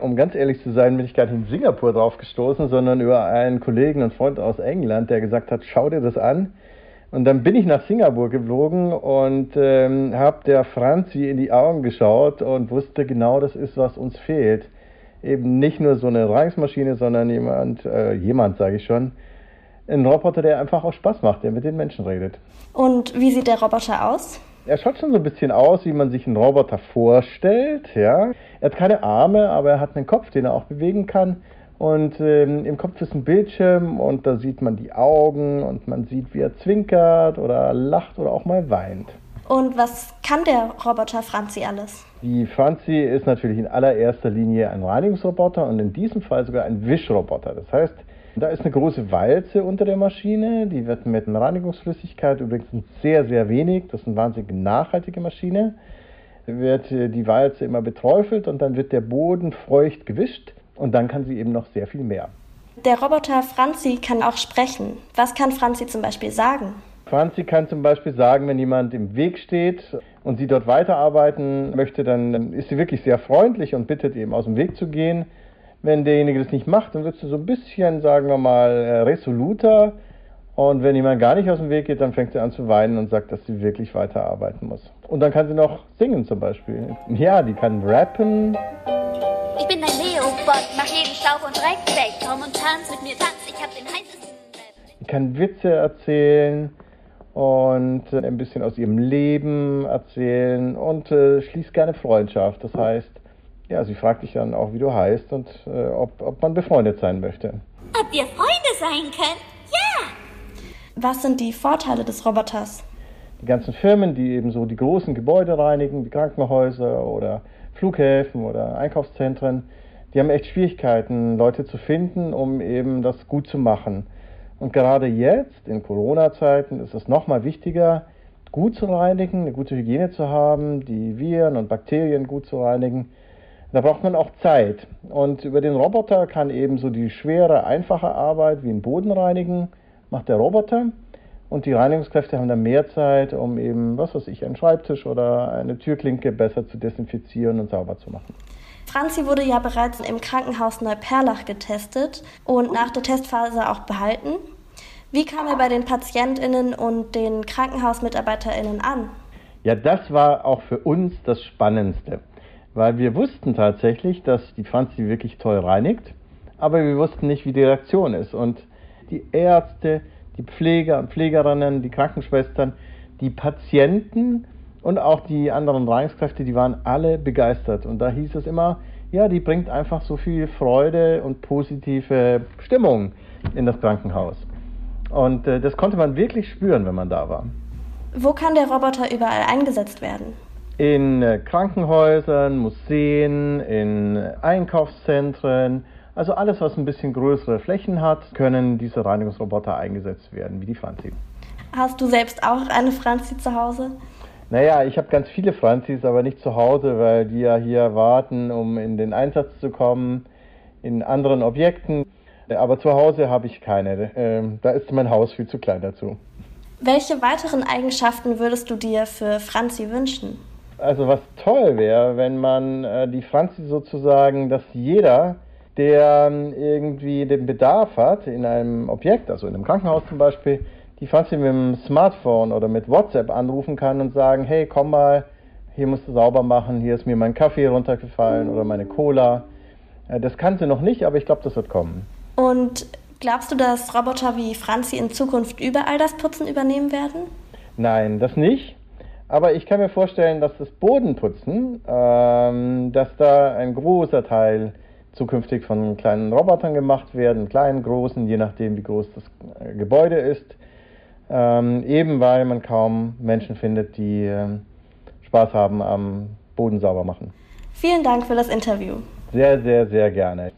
Um ganz ehrlich zu sein, bin ich gar nicht in Singapur drauf gestoßen, sondern über einen Kollegen und Freund aus England, der gesagt hat, schau dir das an. Und dann bin ich nach Singapur geflogen und ähm, habe der Franzi in die Augen geschaut und wusste genau, das ist, was uns fehlt. Eben nicht nur so eine Reismaschine, sondern jemand, äh, jemand sage ich schon, ein Roboter, der einfach auch Spaß macht, der mit den Menschen redet. Und wie sieht der Roboter aus? Er schaut schon so ein bisschen aus, wie man sich einen Roboter vorstellt. Ja. Er hat keine Arme, aber er hat einen Kopf, den er auch bewegen kann. Und ähm, im Kopf ist ein Bildschirm und da sieht man die Augen und man sieht, wie er zwinkert oder lacht oder auch mal weint. Und was kann der Roboter Franzi alles? Die Franzi ist natürlich in allererster Linie ein Reinigungsroboter und in diesem Fall sogar ein Wischroboter. Das heißt, da ist eine große Walze unter der Maschine, die wird mit einer Reinigungsflüssigkeit, übrigens sehr, sehr wenig, das ist eine wahnsinnig nachhaltige Maschine, wird äh, die Walze immer beträufelt und dann wird der Boden feucht gewischt und dann kann sie eben noch sehr viel mehr. Der Roboter Franzi kann auch sprechen. Was kann Franzi zum Beispiel sagen? Franzi kann zum Beispiel sagen, wenn jemand im Weg steht und sie dort weiterarbeiten möchte, dann ist sie wirklich sehr freundlich und bittet ihm aus dem Weg zu gehen. Wenn derjenige das nicht macht, dann wird sie so ein bisschen, sagen wir mal, äh, resoluter. Und wenn jemand gar nicht aus dem Weg geht, dann fängt sie an zu weinen und sagt, dass sie wirklich weiterarbeiten muss. Und dann kann sie noch singen zum Beispiel. Ja, die kann rappen. Ich bin ein Leopard, mach jeden Staub und Dreck weg. Komm und tanz mit mir, tanz, ich hab den heißesten Die kann Witze erzählen und äh, ein bisschen aus ihrem Leben erzählen und äh, schließt gerne Freundschaft. Das heißt, ja, sie fragt dich dann auch, wie du heißt und äh, ob, ob man befreundet sein möchte. Ob wir Freunde sein können? Ja! Was sind die Vorteile des Roboters? Die ganzen Firmen, die eben so die großen Gebäude reinigen, wie Krankenhäuser oder Flughäfen oder Einkaufszentren, die haben echt Schwierigkeiten, Leute zu finden, um eben das gut zu machen. Und gerade jetzt, in Corona-Zeiten, ist es nochmal wichtiger, gut zu reinigen, eine gute Hygiene zu haben, die Viren und Bakterien gut zu reinigen da braucht man auch Zeit. Und über den Roboter kann eben so die schwere, einfache Arbeit wie ein Boden reinigen, macht der Roboter. Und die Reinigungskräfte haben dann mehr Zeit, um eben, was weiß ich, einen Schreibtisch oder eine Türklinke besser zu desinfizieren und sauber zu machen. Franzi wurde ja bereits im Krankenhaus Neuperlach getestet und nach der Testphase auch behalten. Wie kam er bei den PatientInnen und den KrankenhausmitarbeiterInnen an? Ja, das war auch für uns das Spannendste weil wir wussten tatsächlich, dass die Franzi wirklich toll reinigt, aber wir wussten nicht, wie die Reaktion ist. Und die Ärzte, die Pfleger und Pflegerinnen, die Krankenschwestern, die Patienten und auch die anderen Reinigungskräfte, die waren alle begeistert. Und da hieß es immer, ja, die bringt einfach so viel Freude und positive Stimmung in das Krankenhaus. Und äh, das konnte man wirklich spüren, wenn man da war. Wo kann der Roboter überall eingesetzt werden? In äh, Krankenhäusern, Museen, in Einkaufszentren, also alles, was ein bisschen größere Flächen hat, können diese Reinigungsroboter eingesetzt werden, wie die Franzi. Hast du selbst auch eine Franzi zu Hause? Naja, ich habe ganz viele Franzis, aber nicht zu Hause, weil die ja hier warten, um in den Einsatz zu kommen, in anderen Objekten. Aber zu Hause habe ich keine. Ähm, da ist mein Haus viel zu klein dazu. Welche weiteren Eigenschaften würdest du dir für Franzi wünschen? Also was toll wäre, wenn man äh, die Franzi sozusagen, dass jeder, der ähm, irgendwie den Bedarf hat in einem Objekt, also in einem Krankenhaus zum Beispiel, die Franzi mit dem Smartphone oder mit WhatsApp anrufen kann und sagen, hey, komm mal, hier musst du sauber machen, hier ist mir mein Kaffee runtergefallen oder meine Cola. Äh, das kann sie noch nicht, aber ich glaube, das wird kommen. Und glaubst du, dass Roboter wie Franzi in Zukunft überall das Putzen übernehmen werden? Nein, das nicht. Aber ich kann mir vorstellen, dass das Bodenputzen, ähm, dass da ein großer Teil zukünftig von kleinen Robotern gemacht werden, kleinen, großen, je nachdem, wie groß das äh, Gebäude ist. Ähm, eben weil man kaum Menschen findet, die äh, Spaß haben am Boden sauber machen. Vielen Dank für das Interview. Sehr, sehr, sehr gerne.